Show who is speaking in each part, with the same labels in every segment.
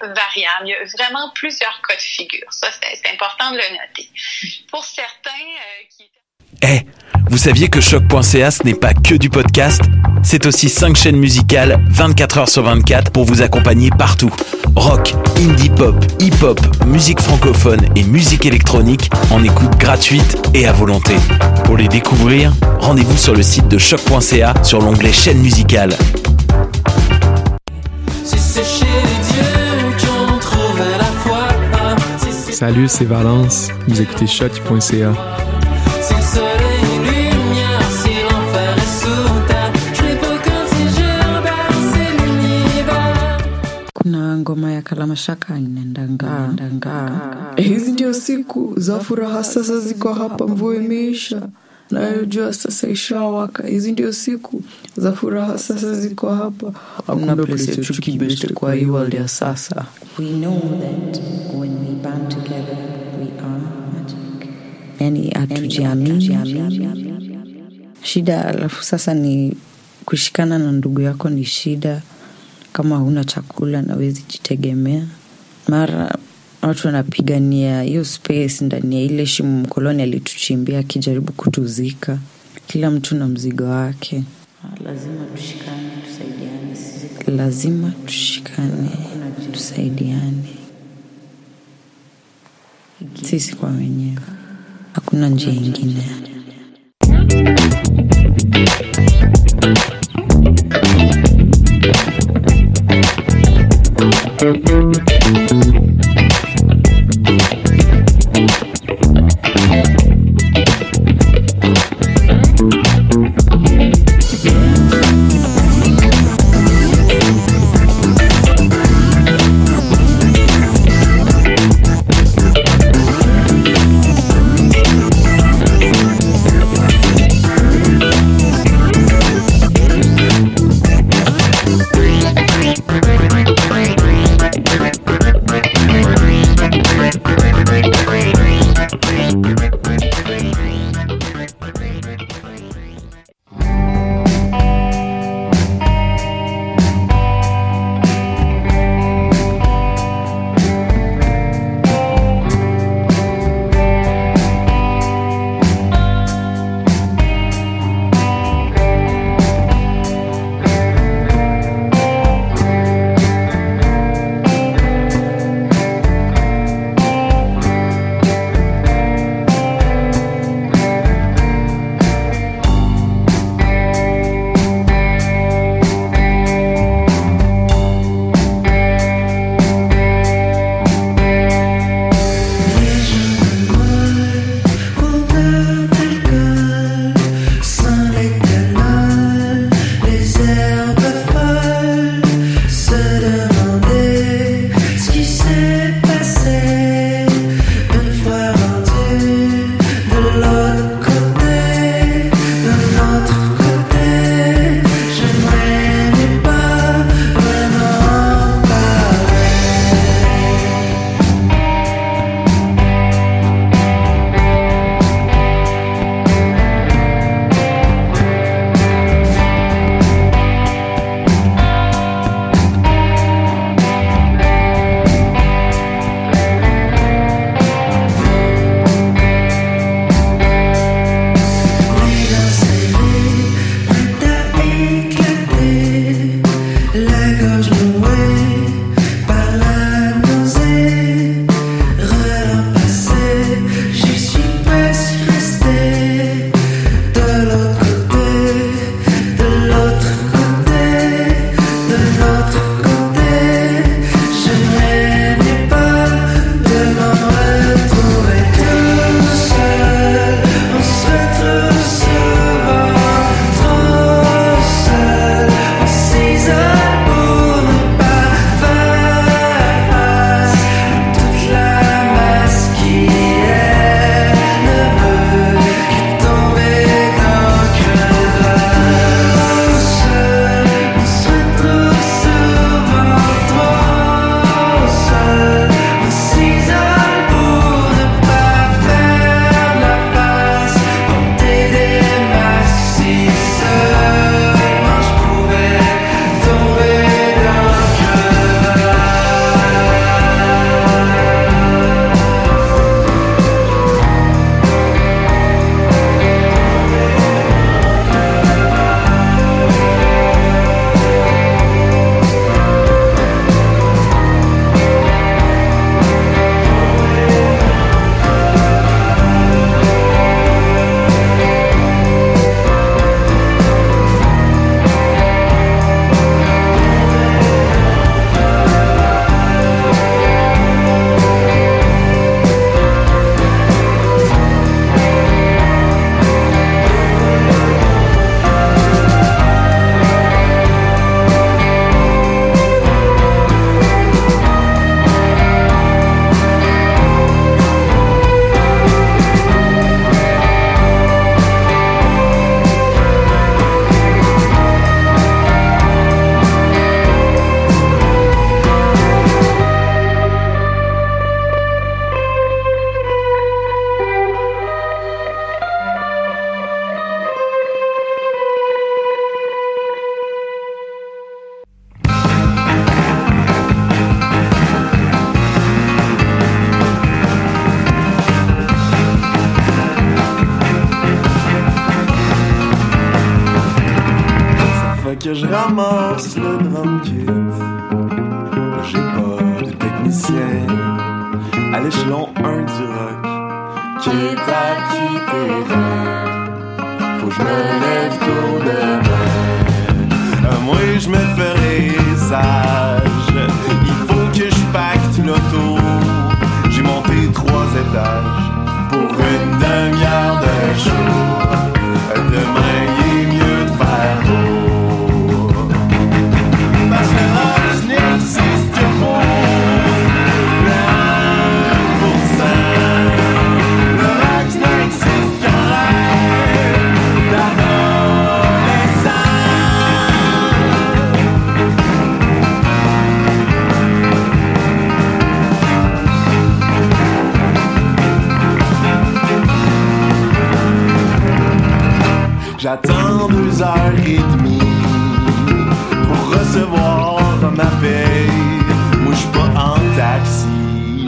Speaker 1: variable. Il y a vraiment plusieurs cas de figure. Ça, c'est important de le noter. Pour certains euh, qui...
Speaker 2: Eh, vous saviez que choc.ca ce n'est pas que du podcast? C'est aussi 5 chaînes musicales 24 heures sur 24 pour vous accompagner partout. Rock, indie pop, hip-hop, musique francophone et musique électronique en écoute gratuite et à volonté. Pour les découvrir, rendez-vous sur le site de choc.ca sur l'onglet chaîne musicale.
Speaker 3: Salut, c'est Valence. Vous écoutez choc.ca.
Speaker 4: kuna ngoma ya kalamashaka inaendanga
Speaker 5: hizi ndio siku za furaha sasa ziko hapa mvua imeisha nayojua sasa ishawaka. Hizi ndio siku za furaha sasa ziko hapa. Hakuna place ya chuki best kwa hii world ya sasa.
Speaker 4: We know that when we band together yani hatujiamini. Shida alafu sasa ni kushikana na ndugu yako ni shida. Kama huna chakula na wezi jitegemea. Mara watu wanapigania hiyo space ndani ya ile shimo mkoloni alituchimbia akijaribu kutuzika. Kila mtu na mzigo wake. Lazima tushikane tusaidiane lazima tushikane tusaidiane. Sisi kwa wenyewe hakuna njia ingine.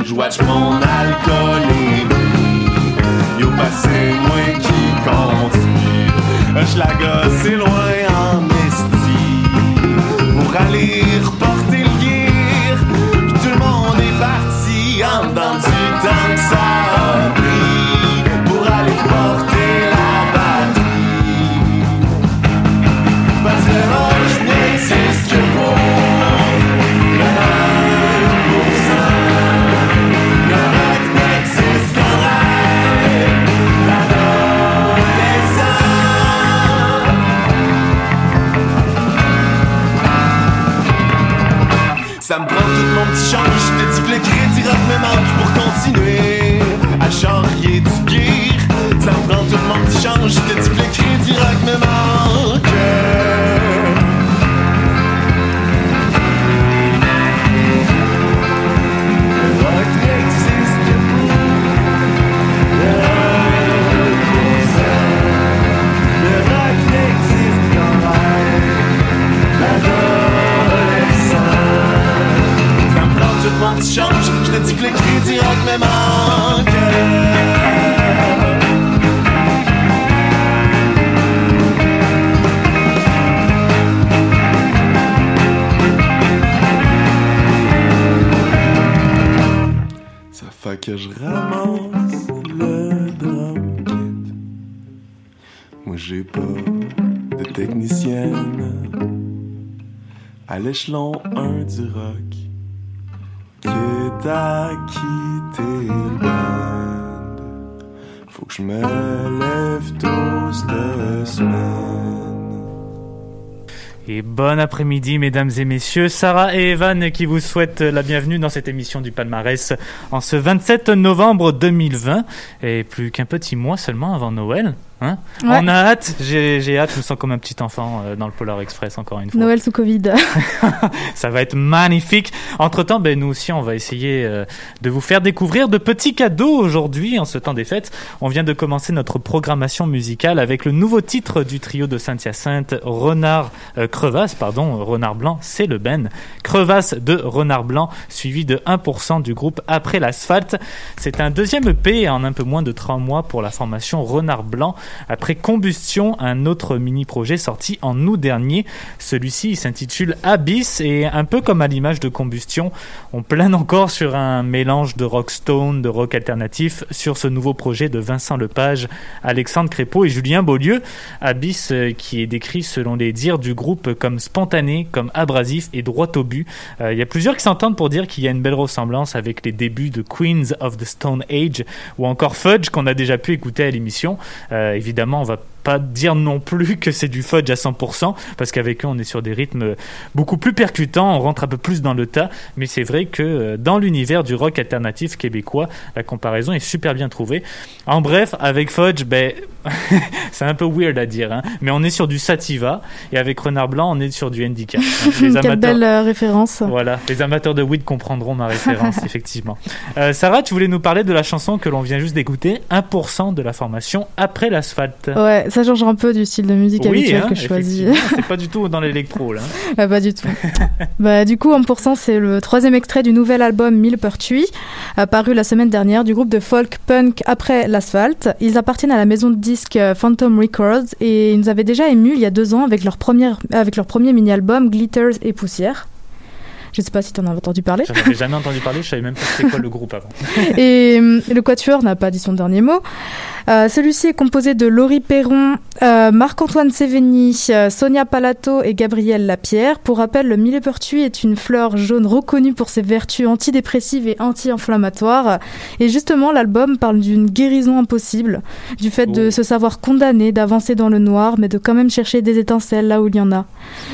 Speaker 6: Je watch mon alcoolémie. Yo, passez moi qui conduit. Je la gosse, loin en esti pour aller reporter Ça me prend tout mon petit change. Je te dis que le crédit rock pour continuer à charrier du gear. Ça me prend tout mon petit change. Je te dis que le crédit rock me manque. Te dis que le crédit rock me manque. Ça fait que je ramasse le drum kit. Moi j'ai pas de technicienne à l'échelon 1 du rock.
Speaker 7: Et bon après-midi, mesdames et messieurs. Sarah et Evan qui vous souhaitent la bienvenue dans cette émission du palmarès en ce 27 novembre 2020. Et plus qu'un petit mois seulement avant Noël. Hein
Speaker 8: Ouais.
Speaker 7: On a hâte, j'ai hâte, je me sens comme un petit enfant euh, dans le Polar Express encore une fois.
Speaker 8: Noël sous Covid.
Speaker 7: Ça va être magnifique. Entre temps, ben, nous aussi, on va essayer euh, de vous faire découvrir de petits cadeaux aujourd'hui en ce temps des fêtes. On vient de commencer notre programmation musicale avec le nouveau titre du trio de Saint-Hyacinthe, Renard euh, Crevasse, pardon, Renard Blanc, c'est le Ben. Crevasse de Renard Blanc, suivi de 1% du groupe Après l'asphalte. C'est un deuxième EP en un peu moins de 3 mois pour la formation Renard Blanc. Après Combustion, un autre mini-projet sorti en août dernier. Celui-ci s'intitule Abyss et un peu comme à l'image de Combustion, on plane encore sur un mélange de rock stone, de rock alternatif sur ce nouveau projet de Vincent Lepage, Alexandre Crépeau et Julien Beaulieu. Abyss euh, qui est décrit selon les dires du groupe comme spontané, comme abrasif et droit au but. Euh, Il y a plusieurs qui s'entendent pour dire qu'il y a une belle ressemblance avec les débuts de Queens of the Stone Age ou encore Fudge qu'on a déjà pu écouter à l'émission. Euh, évidemment, on va pas dire non plus que c'est du fudge à 100% parce qu'avec eux on est sur des rythmes beaucoup plus percutants, on rentre un peu plus dans le tas, mais c'est vrai que euh, dans l'univers du rock alternatif québécois, la comparaison est super bien trouvée. En bref, avec Fudge, ben c'est un peu weird à dire, hein, mais on est sur du sativa et avec Renard Blanc on est sur du handicap. hein. Les
Speaker 8: Quelle
Speaker 7: amateurs-
Speaker 8: belle euh, référence.
Speaker 7: voilà, les amateurs de weed comprendront ma référence, effectivement. Euh, Sarah, tu voulais nous parler de la chanson que l'on vient juste d'écouter, 1% de la formation après l'asphalte.
Speaker 8: Ouais, ça change un peu du style de musique
Speaker 7: Oui,
Speaker 8: habituel
Speaker 7: hein,
Speaker 8: que je choisis.
Speaker 7: c'est pas du tout dans l'électro là.
Speaker 8: Ouais, pas du tout. bah, du coup, 1%, c'est le troisième extrait du nouvel album Millepertuis, apparu la semaine dernière du groupe de folk punk Après l'Asphalte. Ils appartiennent à la maison de disques euh, Phantom Records et ils nous avaient déjà émus il y a deux ans avec leur, première, avec leur premier mini-album Glitters et Poussière. Je sais pas si tu en as entendu parler.
Speaker 7: J'en avais jamais entendu parler, je savais même pas c'était quoi le groupe avant.
Speaker 8: et euh, le Quatuor n'a pas dit son dernier mot. Euh, Celui-ci est composé de Laurie Perron, euh, Marc-Antoine Sévény, euh, Sonia Palato et Gabriel Lapierre. Pour rappel, le millepertuis est une fleur jaune reconnue pour ses vertus antidépressives et anti-inflammatoires. Et justement, l'album parle d'une guérison impossible, du fait de
Speaker 7: Oh.
Speaker 8: se savoir condamné, d'avancer dans le noir, mais de quand même chercher des étincelles là où il y en a.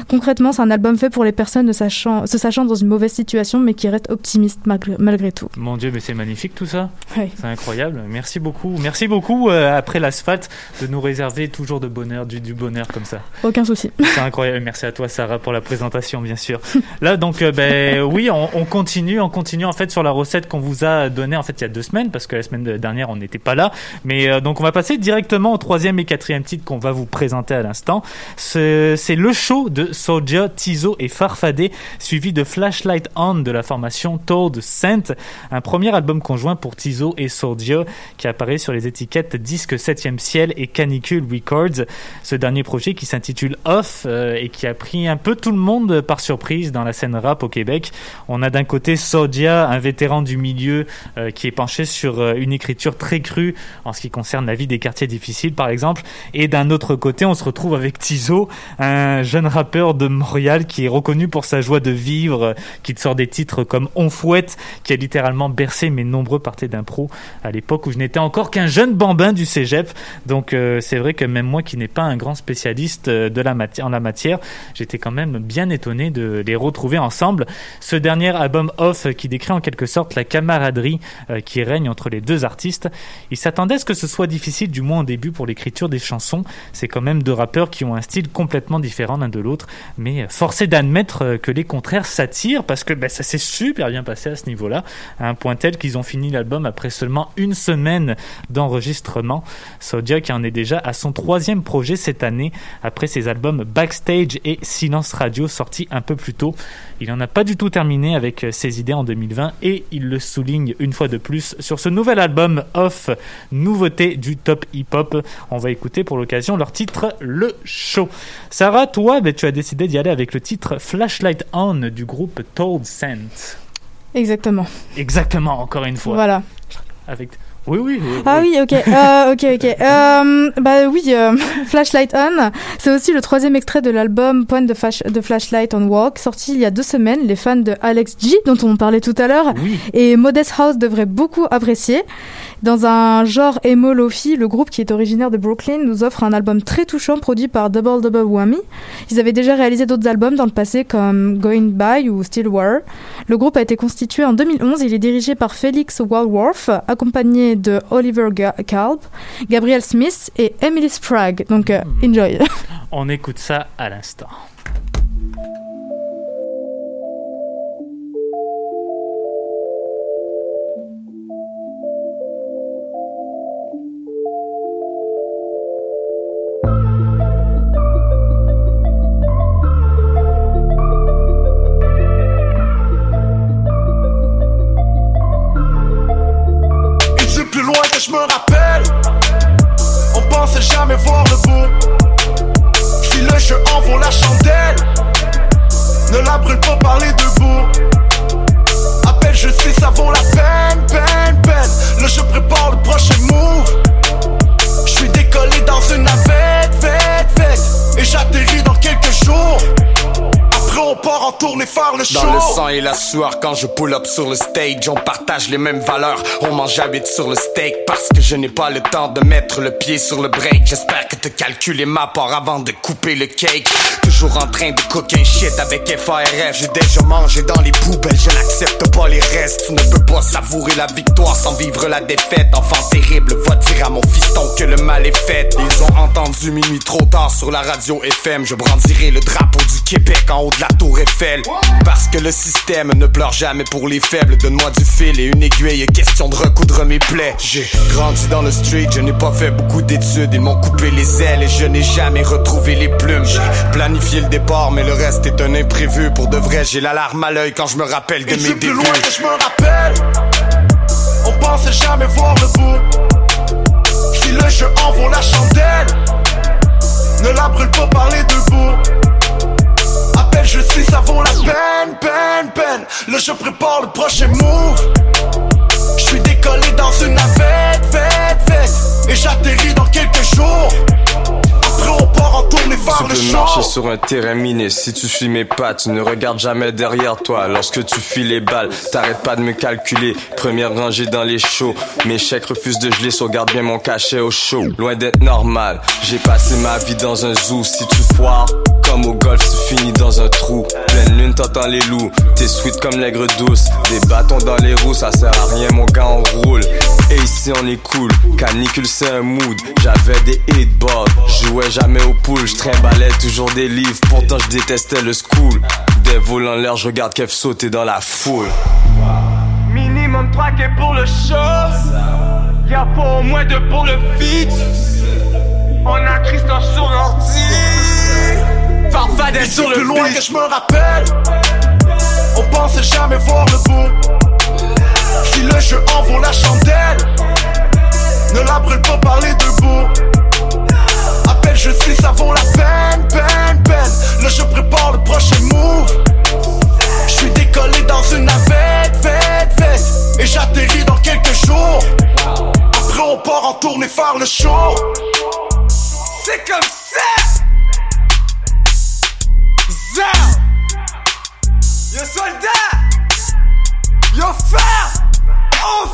Speaker 8: Concrètement, c'est un album fait pour les personnes ne sachant, se sachant dans une mauvaise situation, mais qui restent optimistes malgré, malgré tout.
Speaker 7: Mon Dieu, mais c'est magnifique tout ça. C'est incroyable. Merci beaucoup. Merci beaucoup euh, après l'asphalte de nous réserver toujours de bonheur, du, du bonheur comme ça.
Speaker 8: Aucun souci.
Speaker 7: C'est incroyable. Merci à toi, Sarah, pour la présentation, bien sûr. Là, donc, euh, ben oui, on, on continue, on continue en fait sur la recette qu'on vous a donnée en fait il y a deux semaines, parce que la semaine de- dernière on n'était pas là. Mais euh, donc, on va passer directement au troisième et quatrième titre qu'on va vous présenter à l'instant. C'est le show de Soulja, Tizo et Farfadé, suivi de Flashlight On de la formation Toad Saint, un premier album conjoint pour Tizo et Soulja qui apparaît sur les étiquettes Disque 7e Ciel et Canicule Records. Ce dernier projet qui s'intitule Off euh, et qui a pris un peu tout le monde par surprise dans la scène rap au Québec. On a d'un côté Sodia, un vétéran du milieu euh, qui est penché sur euh, une écriture très crue en ce qui concerne la vie des quartiers difficiles par exemple. Et d'un autre côté, on se retrouve avec Tizo, un jeune rappeur de Montréal qui est reconnu pour sa joie de vivre, qui te sort des titres comme On fouette, qui a littéralement bercé mes nombreux parties d'impro à l'époque où je n'étais encore qu'un jeune du cégep. Donc euh, c'est vrai que même moi qui n'ai pas un grand spécialiste euh, de la en la matière, j'étais quand même bien étonné de les retrouver ensemble. Ce dernier album Off qui décrit en quelque sorte la camaraderie euh, qui règne entre les deux artistes. Il s'attendait à ce que ce soit difficile, du moins au début, pour l'écriture des chansons. C'est quand même deux rappeurs qui ont un style complètement différent l'un de l'autre, mais forcé d'admettre que les contraires s'attirent parce que ben, ça s'est super bien passé à ce niveau-là, à un point tel qu'ils ont fini l'album après seulement une semaine d'enregistrement. Sodia qui en est déjà à son troisième projet cette année, après ses albums Backstage et Silence Radio sortis un peu plus tôt. Il n'en a pas du tout terminé avec euh, ses idées en 2020 et il le souligne une fois de plus sur ce nouvel album Off, nouveauté du top hip-hop. On va écouter pour l'occasion leur titre Le Show. Sarah, toi, ben, tu as décidé d'y aller avec le titre Flashlight On du groupe Told Scent.
Speaker 8: Exactement.
Speaker 7: Exactement, encore une fois.
Speaker 8: Voilà.
Speaker 7: Avec... Oui, oui, oui.
Speaker 8: Ah oui, ok, euh, ok, ok. Euh, bah oui, euh, Flashlight On, c'est aussi le troisième extrait de l'album Point de, Flash- de Flashlight on Walk, sorti il y a deux semaines. Les fans de Alex G, dont on parlait tout à l'heure,
Speaker 7: Oui.
Speaker 8: et Modest House devraient beaucoup apprécier. Dans un genre emo lofi, le groupe qui est originaire de Brooklyn nous offre un album très touchant produit par Double Double Whammy. Ils avaient déjà réalisé d'autres albums dans le passé comme Going By ou Still War. Le groupe a été constitué en 2011. Il est dirigé par Felix Walworth, accompagné de Oliver Kalb, Gabriel Smith et Emily Sprague. Donc, euh, enjoy.
Speaker 7: On écoute ça à l'instant.
Speaker 9: Je me rappelle, on pensait jamais voir le bout. Si le jeu en vaut la chandelle, ne la brûle pas par les deux bouts. Appelle, je sais, ça vaut la peine, peine, peine. Là, je prépare le prochain move. Je suis décollé dans une navette, fête, fête. Et j'atterris dans quelques jours. Après, on part en tournée faire le show.
Speaker 10: Dans le sang et la sueur quand je pull up sur le stage On partage les mêmes valeurs, on mange habite sur le steak Parce que je n'ai pas le temps de mettre le pied sur le break. J'espère que te calculer ma part avant de couper le cake. Toujours en train de cook un shit avec FARF J'ai déjà mangé dans les poubelles, je n'accepte pas les restes. Tu ne peux pas savourer la victoire sans vivre la défaite. Enfant terrible, va dire à mon fiston que le mal est fait. Ils ont entendu minuit trop tard sur la radio FM Je brandirai le drapeau du Québec en haut de la tour Eiffel Parce que le système ne pleure jamais pour les faibles. Donne-moi du fil et une aiguille, question de recoudre mes plaies. J'ai grandi dans le street, je n'ai pas fait beaucoup d'études. Ils m'ont coupé les ailes et je n'ai jamais retrouvé les plumes. J'ai planifié le départ, mais le reste est un imprévu. Pour de vrai, j'ai l'alarme à l'œil quand je me rappelle de
Speaker 9: Et
Speaker 10: mes
Speaker 9: c'est plus
Speaker 10: débuts.
Speaker 9: loin que je me rappelle. On pensait jamais voir le bout. Si le jeu en vaut la chandelle, ne la brûle pas par les deux bouts. Je sais, ça vaut la peine, peine, peine. Le jeu prépare le prochain move. Je suis décollé dans une navette, fête, fête. Et j'atterris dans quelques jours. Après, on part en tournée vers
Speaker 11: Tu
Speaker 9: le
Speaker 11: peux
Speaker 9: show.
Speaker 11: marcher sur un terrain miné si tu suis mes pas. Tu ne regardes jamais derrière toi lorsque tu fuis les balles. T'arrêtes pas de me calculer. Première rangée dans les shows. Mes chèques refusent de geler, sauvegarde bien mon cachet au show. Loin d'être normal, j'ai passé ma vie dans un zoo. Si tu foires, comme au golf, tu finis dans un trou. Pleine lune, t'entends les loups. T'es sweet comme l'aigre douce. Des bâtons dans les roues, ça sert à rien, mon gars, on roule. Et ici, on est cool. Canicule, c'est un mood. J'avais des hitbox. Jouais jamais au pool. Je trimballais toujours des livres. Pourtant, je détestais le school. Des vols en l'air, je regarde Kev sauter dans la foule.
Speaker 9: Minimum 3 quai pour le show. Y'a pas au moins deux pour le feat. On a Christophe sur l'ordi.
Speaker 10: Farfadet sur
Speaker 9: plus
Speaker 10: le
Speaker 9: loin
Speaker 10: beat.
Speaker 9: que je me rappelle. On pensait jamais voir le bout. Si le jeu en vaut la chandelle, ne la brûle pas par les deux bouts. Appelle, je sais, ça vaut la peine, peine, peine. Le jeu prépare le prochain move. Je suis décollé dans une navette, fête, fête. Et j'atterris dans quelques jours. Après, on part en tournée faire le show. C'est comme ça! Zao! Yo soldat! Yo frère! Oh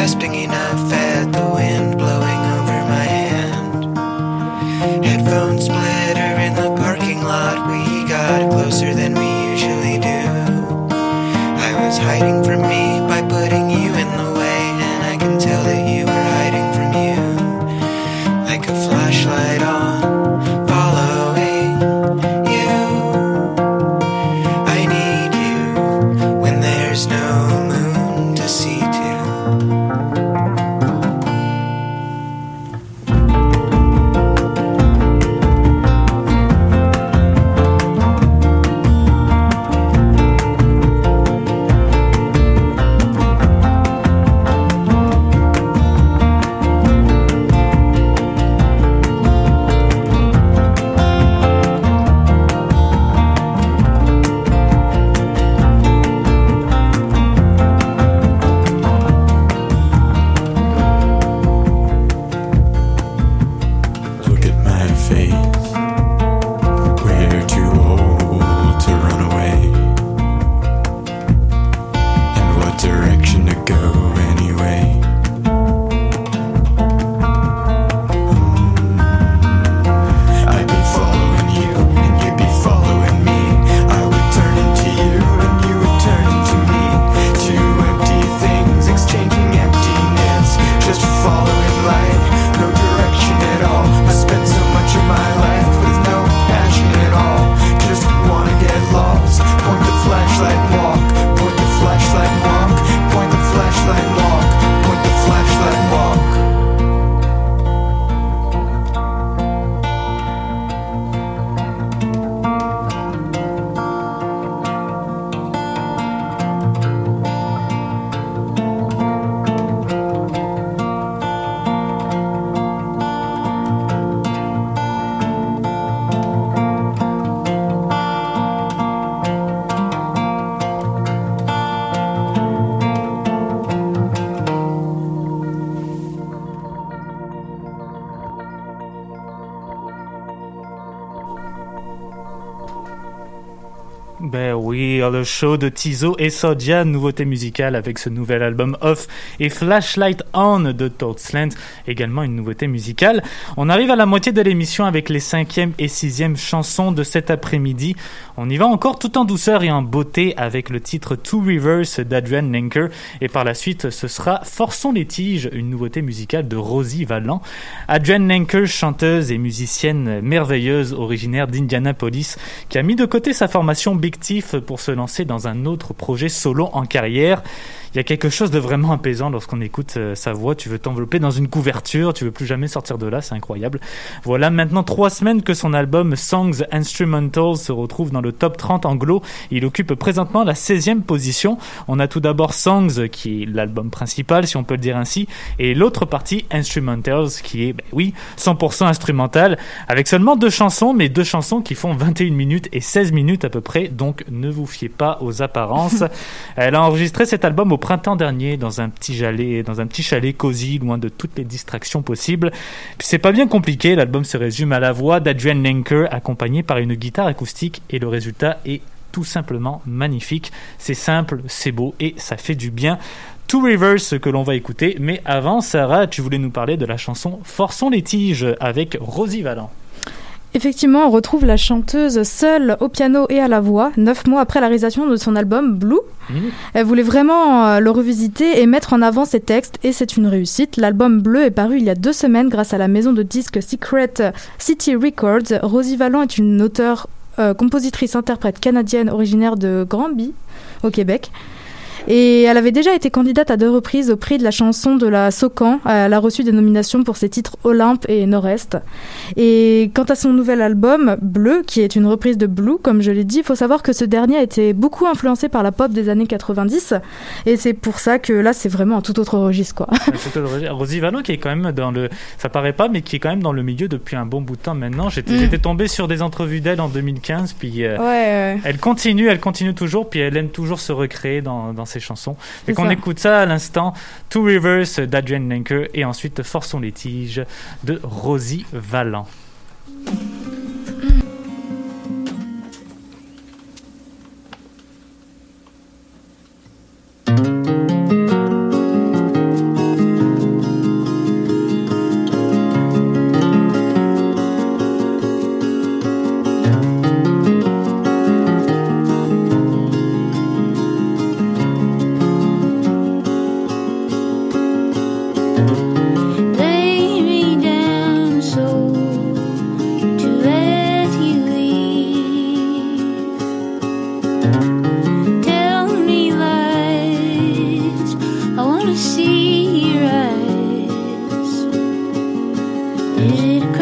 Speaker 12: grasping in
Speaker 7: Le show de Tizo et Sodia, nouveauté musicale avec ce nouvel album Off et Flashlight On de Toadsland, également une nouveauté musicale. On arrive à la moitié de l'émission avec les cinquième et sixième chansons de cet après-midi. On y va encore tout en douceur et en beauté avec le titre Two Rivers d'Adrian Lenker et par la suite ce sera Forçons les tiges, une nouveauté musicale de Rosie Vallant. Adrian Lenker, chanteuse et musicienne merveilleuse originaire d'Indianapolis, qui a mis de côté sa formation Big Thief pour se lancer dans un autre projet solo en carrière. Il y a quelque chose de vraiment apaisant lorsqu'on écoute euh, sa voix. Tu veux t'envelopper dans une couverture, tu veux plus jamais sortir de là, c'est incroyable. Voilà maintenant trois semaines que son album Songs Instrumentals se retrouve dans le top 30 anglo. Il occupe présentement la 16e position. On a tout d'abord Songs, qui est l'album principal, si on peut le dire ainsi, et l'autre partie, Instrumentals, qui est, ben oui, 100% instrumental, avec seulement deux chansons, mais deux chansons qui font 21 minutes et 16 minutes à peu près, donc ne vous fiez pas aux apparences. Elle a enregistré cet album au printemps dernier dans un petit chalet, dans un petit chalet cosy, loin de toutes les distractions possibles. Puis c'est pas bien compliqué, l'album se résume à la voix d'Adrian Lenker accompagné par une guitare acoustique et le résultat est tout simplement magnifique. C'est simple, c'est beau et ça fait du bien. Two Rivers que l'on va écouter, mais avant Sarah, tu voulais nous parler de la chanson Forçons les tiges avec Rosie Vallant.
Speaker 8: Effectivement, on retrouve la chanteuse seule au piano et à la voix, neuf mois après la réalisation de son album Blue. Elle voulait vraiment euh, le revisiter et mettre en avant ses textes, et c'est une réussite. L'album Bleu est paru il y a deux semaines grâce à la maison de disques Secret City Records. Rosie Vallant est une auteure, euh, compositrice, interprète canadienne originaire de Granby, au Québec. Et elle avait déjà été candidate à deux reprises au prix de la chanson de la Socan. Elle a reçu des nominations pour ses titres Olympe et Nord-Est. Et quant à son nouvel album, Bleu, qui est une reprise de Blue, comme je l'ai dit, il faut savoir que ce dernier a été beaucoup influencé par la pop des années 90. Et c'est pour ça que là, c'est vraiment un tout autre registre, quoi.
Speaker 7: Rosie qui est quand même dans le, ça paraît pas, mais qui est quand même dans le milieu depuis un bon bout de temps maintenant. J'étais
Speaker 8: Mm.
Speaker 7: j'étais tombé sur des entrevues d'elle en 2015, puis euh,
Speaker 8: Ouais, ouais.
Speaker 7: elle continue, elle continue toujours, puis elle aime toujours se recréer dans, dans ses chansons. Et qu'on écoute ça à l'instant, Two Rivers d'Adrian Lenker et ensuite Forçons les tiges de Rosie Vallant.
Speaker 13: It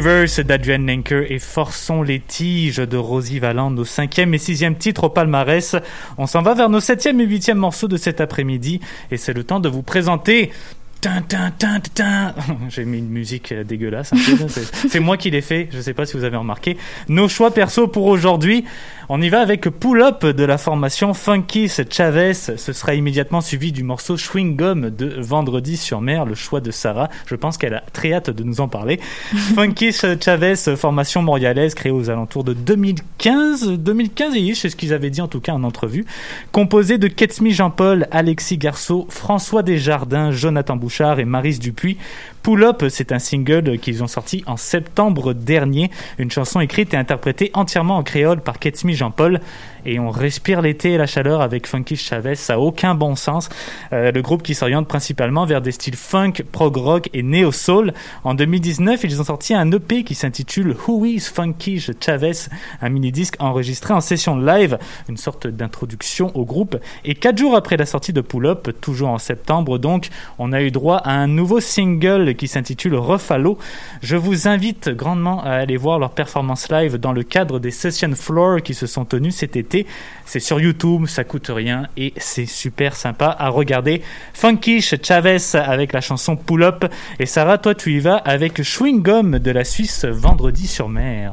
Speaker 7: Rivers d'Adrian Lenker et Forçons les tiges de Rosie Valland Nos cinquième et sixième titres au palmarès. On s'en va vers nos septième et huitième morceaux de cet après-midi et c'est le temps de vous présenter j'ai mis une musique dégueulasse. Hein, c'est moi qui l'ai fait. Je ne sais pas si vous avez remarqué. Nos choix perso pour aujourd'hui. On y va avec Pull Up de la formation Funky Chavez. Ce sera immédiatement suivi du morceau Chewing Gum de Vendredi sur mer, le choix de Sarah. Je pense qu'elle a très hâte de nous en parler. Funky Chavez, formation montréalaise créée aux alentours de 2015. 2015 et c'est ce qu'ils avaient dit en tout cas en entrevue. Composée de Ketsmi Jean-Paul, Alexis Garceau, François Desjardins, Jonathan Bouchard et Marise Dupuis. Pull Up, c'est un single qu'ils ont sorti en septembre dernier. Une chanson écrite et interprétée entièrement en créole par Ketsmi Jean-Paul. Et on respire l'été et la chaleur avec Funky Chavez. Ça n'a aucun bon sens. Euh, le groupe qui s'oriente principalement vers des styles funk, prog rock et neo soul. En 2019, ils ont sorti un EP qui s'intitule Who is Funky Chavez, un mini-disque enregistré en session live, une sorte d'introduction au groupe. Et quatre jours après la sortie de Pull Up, toujours en septembre donc, on a eu droit à un nouveau single qui s'intitule Refalo. Je vous invite grandement à aller voir leur performance live dans le cadre des Session Floor qui se sont tenues cet été. C'est sur YouTube, ça coûte rien et c'est super sympa à regarder. Funky Chavez avec la chanson Pull Up. Et Sarah, toi, tu y vas avec Chewing Gum de la Suisse Vendredi sur mer.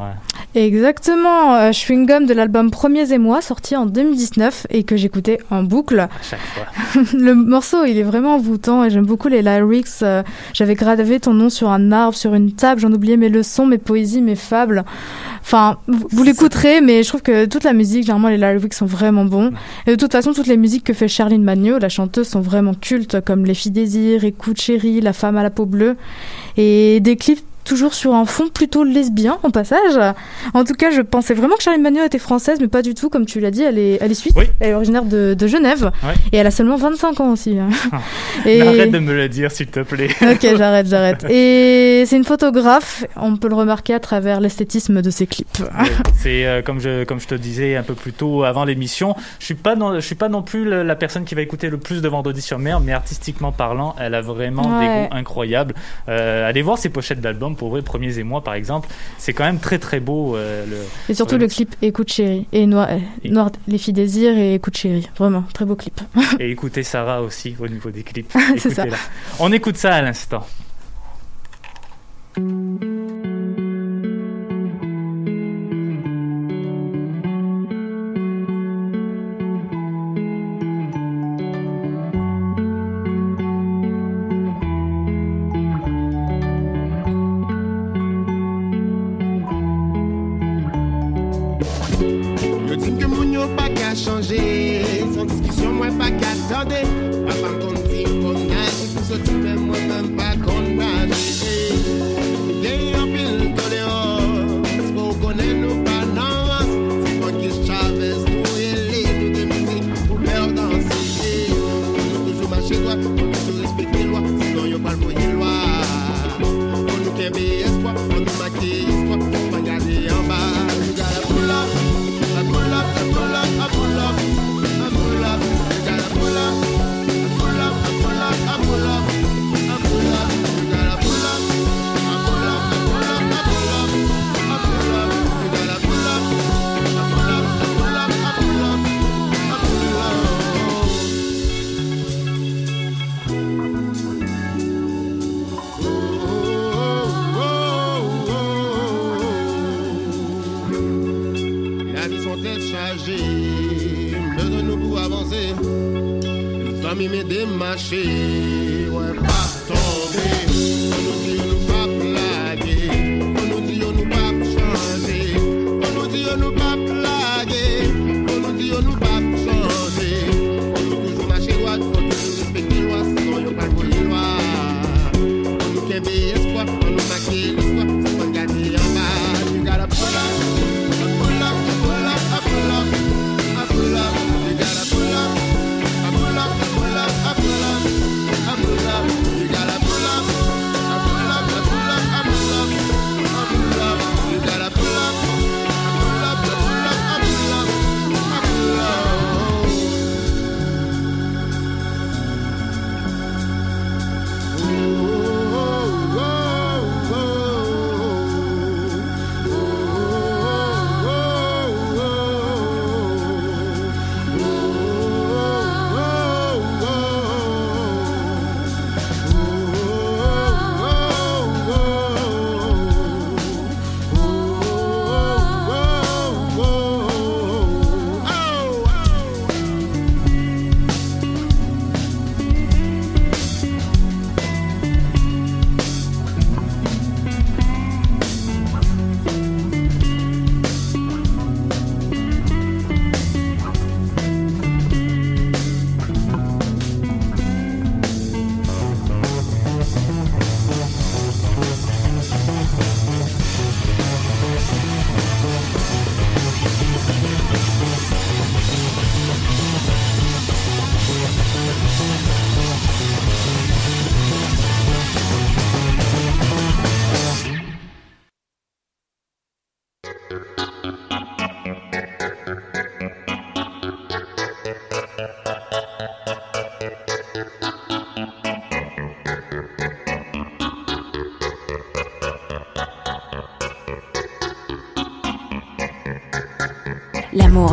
Speaker 8: Exactement, euh, Chewing Gum de l'album Premiers et moi, sorti en 2019 et que j'écoutais en boucle.
Speaker 7: À chaque fois.
Speaker 8: le morceau, il est vraiment envoûtant et j'aime beaucoup les lyrics. Euh, J'avais gravé ton nom sur un arbre, sur une table, j'en oubliais mes leçons, mes poésies, mes fables. Enfin, vous, vous l'écouterez, mais je trouve que toute la musique, généralement les lyrics sont vraiment bons. Et de toute façon, toutes les musiques que fait Charline Magno, la chanteuse, sont vraiment cultes, comme Les filles désir, Écoute chérie, La femme à la peau bleue. Et des clips toujours sur un fond plutôt lesbien en passage. En tout cas, je pensais vraiment que Charline Magno était française, mais pas du tout, comme tu l'as dit, elle est, elle est suisse, elle est originaire de, de Genève, et elle a seulement 25 ans aussi. hein. Et-
Speaker 7: Arrête de me le dire, s'il te plaît.
Speaker 8: Ok, j'arrête, j'arrête. Et c'est une photographe, on peut le remarquer à travers l'esthétisme de ses clips.
Speaker 7: C'est euh, comme je comme je te disais un peu plus tôt avant l'émission. Je suis pas non, je suis pas non plus la personne qui va écouter le plus de Vendredi sur mer, mais artistiquement parlant, elle a vraiment
Speaker 8: Ouais.
Speaker 7: des goûts incroyables. Euh, allez voir ses pochettes d'albums pour vrai, premiers et moi par exemple. C'est quand même très très beau. euh, le,
Speaker 8: Et surtout le clip Écoute chérie et Noir, euh, Noir les filles désir et Écoute chérie. Vraiment, très beau clip.
Speaker 7: Et écoutez Sarah aussi au niveau des clips.
Speaker 8: C'est ça.
Speaker 7: On écoute ça à l'instant.
Speaker 6: the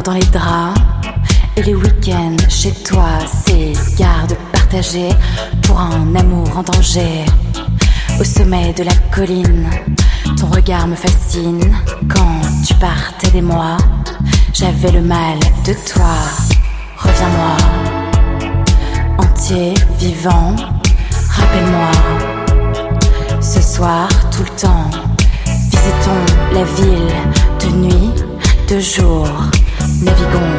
Speaker 14: dans les draps. Et les week-ends chez toi, c'est garde partagée pour un amour en danger. Au sommet de la colline, ton regard me fascine. Quand tu partais des mois, j'avais le mal de toi. Reviens-moi, entier, vivant, rappelle-moi. Ce soir, tout le temps, visitons la ville de nuit, de jour. Naviguons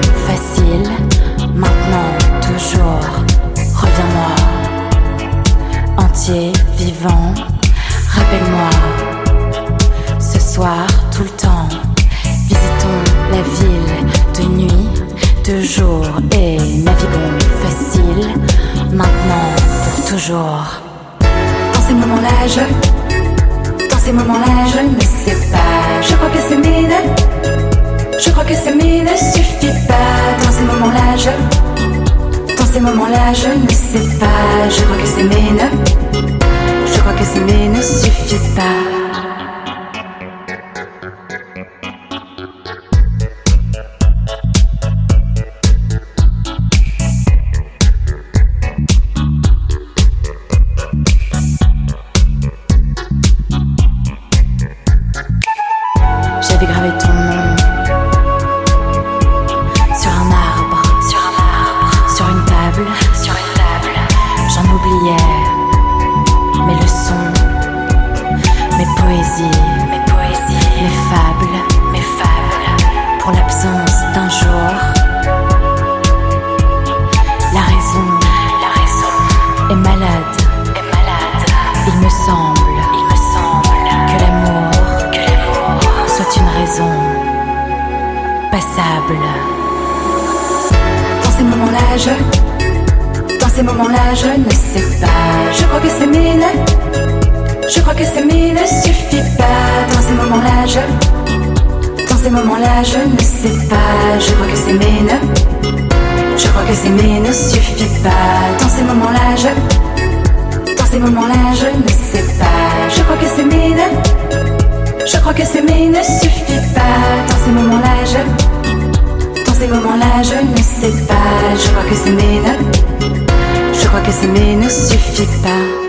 Speaker 14: crois que s'aimer ne suffit pas. Dans ces moments-là, je Dans ces moments-là, je ne sais pas. Je crois que s'aimer ne Je crois que s'aimer ne suffit pas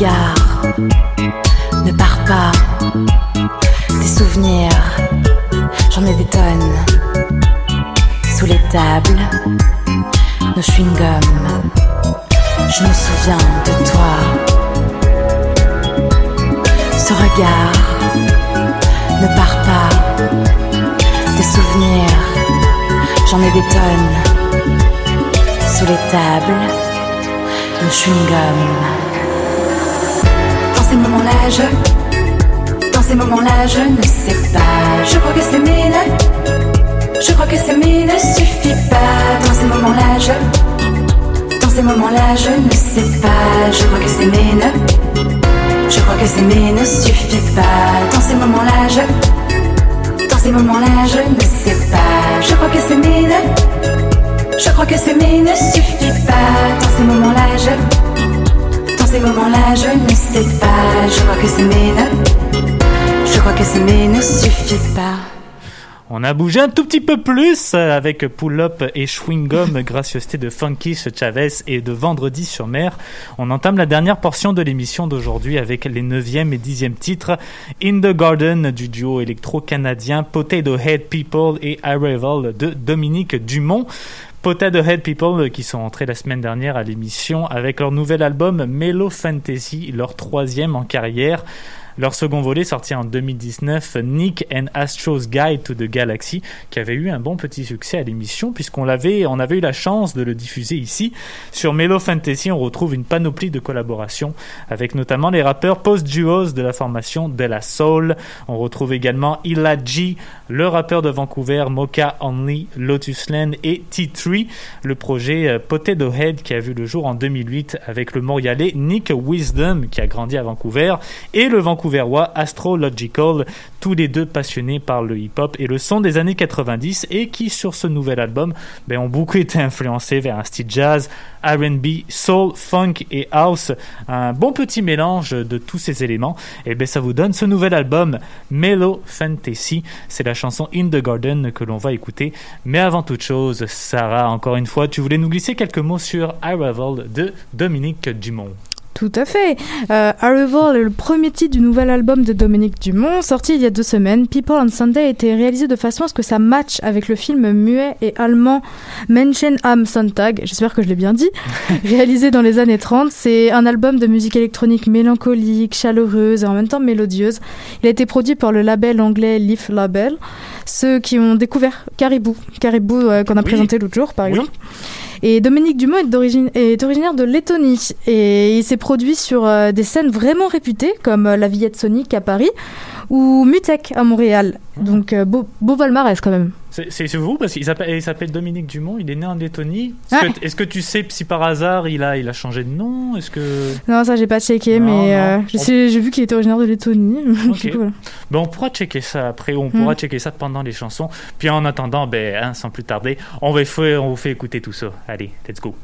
Speaker 14: regard ne part pas des souvenirs. J'en ai des tonnes sous les tables, nos chewing-gums. Je me souviens de toi. Ce regard ne part pas des souvenirs. J'en ai des tonnes sous les tables, nos chewing-gums. Ces moments-là, je, dans ces moments-là, je ne sais pas. Je crois que c'est mine, je crois que mine ne suffit pas. Dans ces moments-là, je, dans ces moments-là, je ne sais pas. Je crois que c'est mine, je crois que mine ne suffit pas. Dans ces moments-là, je, dans ces moments-là, je ne sais pas. Je crois que c'est mine, je crois que mine ne suffit pas. Dans ces moments-là, je, ces moments-là, je ne sais pas. Je crois que c'est mine, je crois que c'est mine ne suffit pas.
Speaker 7: On a bougé un tout petit peu plus avec Pull Up et Chewing Gum, gracieuseté de Funky Chavez et de Vendredi sur mer. On entame la dernière portion de l'émission d'aujourd'hui avec les 9e et 10e titres In the Garden du duo électro-canadien Potato Head People et Arrival de Dominique Dumont. Potato Head People qui sont entrés la semaine dernière à l'émission avec leur nouvel album Mellow Fantasy, leur troisième en carrière. Leur second volet sorti en 2019, Nick and Astro's Guide to the Galaxy, qui avait eu un bon petit succès à l'émission puisqu'on l'avait, on avait eu la chance de le diffuser ici. Sur Mellow Fantasy, on retrouve une panoplie de collaborations avec notamment les rappeurs post-duos de la formation De La Soul. On retrouve également Illa G, le rappeur de Vancouver, Mocha Only, Lotus Land et T3. Le projet euh, Potato Head qui a vu le jour en 2008 avec le Montréalais Nick Wisdom qui a grandi à Vancouver et le Vancouver vancouverois Astrological, tous les deux passionnés par le hip-hop et le son des années 90 et qui sur ce nouvel album ben, ont beaucoup été influencés vers un style jazz, R&B, soul, funk et house, un bon petit mélange de tous ces éléments. Et ben ça vous donne ce nouvel album Mellow Fantasy. C'est la chanson In the Garden que l'on va écouter. Mais avant toute chose, Sarah, encore une fois, tu voulais nous glisser quelques mots sur Arrival de Dominique Dumont.
Speaker 8: Tout à fait. Euh, Arrival est le premier titre du nouvel album de Dominique Dumont, sorti il y a deux semaines. People on Sunday a été réalisé de façon à ce que ça matche avec le film muet et allemand Menschen am Sonntag, j'espère que je l'ai bien dit, réalisé dans les années 30. C'est un album de musique électronique mélancolique, chaleureuse et en même temps mélodieuse. Il a été produit par le label anglais Leaf Label, ceux qui ont découvert Caribou, Caribou euh, qu'on a présenté l'autre jour par exemple. Et Dominique Dumont est, est originaire de Lettonie. Et il s'est produit sur euh, des scènes vraiment réputées comme euh, la Villette Sonic à Paris ou Mutek à Montréal. Donc euh, beau, beau palmarès quand même.
Speaker 7: C'est vous parce qu'il s'appelle Dominique Dumont, il est né en Lettonie. Est-ce
Speaker 8: Ah.
Speaker 7: que, tu sais si par hasard il a, il a changé de nom? Est-ce que.
Speaker 8: Non, ça j'ai pas checké,
Speaker 7: Non,
Speaker 8: mais euh, j'ai vu qu'il était originaire de Lettonie.
Speaker 7: Ok.
Speaker 8: Du coup, voilà.
Speaker 7: Ben, on pourra checker ça après, on pourra
Speaker 8: Mm.
Speaker 7: checker ça pendant les chansons. Puis en attendant, ben, hein, sans plus tarder, on, va fait, on vous fait écouter tout ça. Allez, let's go.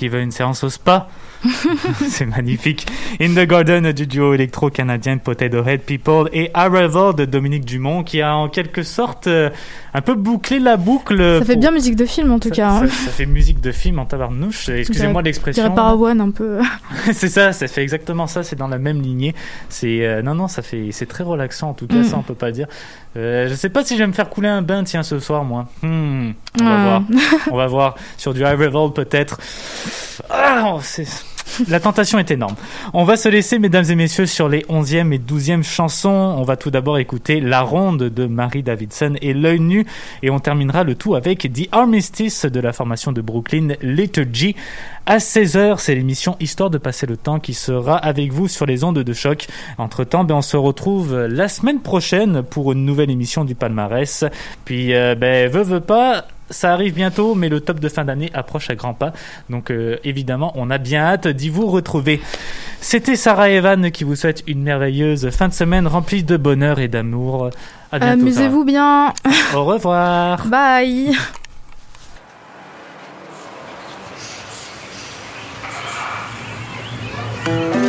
Speaker 7: Qui veulent une séance au spa C'est magnifique. In the Garden du duo électro-canadien Potato Head People et Arrival de Dominique Dumont qui a en quelque sorte euh, un peu bouclé la boucle.
Speaker 8: Ça fait
Speaker 7: pour-
Speaker 8: bien musique de film en tout cas.
Speaker 7: ça,
Speaker 8: hein.
Speaker 7: ça fait musique de film en tabarnouche. Excusez-moi de
Speaker 8: Je
Speaker 7: l'expression.
Speaker 8: dirais un peu.
Speaker 7: c'est ça, ça fait exactement ça, c'est dans la même lignée. C'est euh, non non, ça fait c'est très relaxant en tout cas,
Speaker 8: Mm.
Speaker 7: ça on peut pas dire. Euh, je sais pas si je vais me faire couler un bain tiens ce soir moi. Hmm, on va
Speaker 8: Ah.
Speaker 7: voir. on va voir sur du high revolt peut-être. Ah, c'est la tentation est énorme. On va se laisser, mesdames et messieurs, sur les 11e et 12e chansons. On va tout d'abord écouter La Ronde de Marie Davidson et L'œil nu. Et on terminera le tout avec The Armistice de la formation de Brooklyn, Liturgy. À 16h, c'est l'émission Histoire de passer le temps qui sera avec vous sur les ondes de choc. Entre temps, ben, on se retrouve la semaine prochaine pour une nouvelle émission du palmarès. Puis, euh, ben, veux, veux pas, ça arrive bientôt, mais le top de fin d'année approche à grands pas. Donc euh, évidemment, on a bien hâte d'y vous retrouver. C'était Sarah Evan qui vous souhaite une merveilleuse fin de semaine remplie de bonheur et d'amour. À bientôt.
Speaker 8: Amusez-vous bien.
Speaker 7: Au revoir.
Speaker 8: Bye.
Speaker 15: Se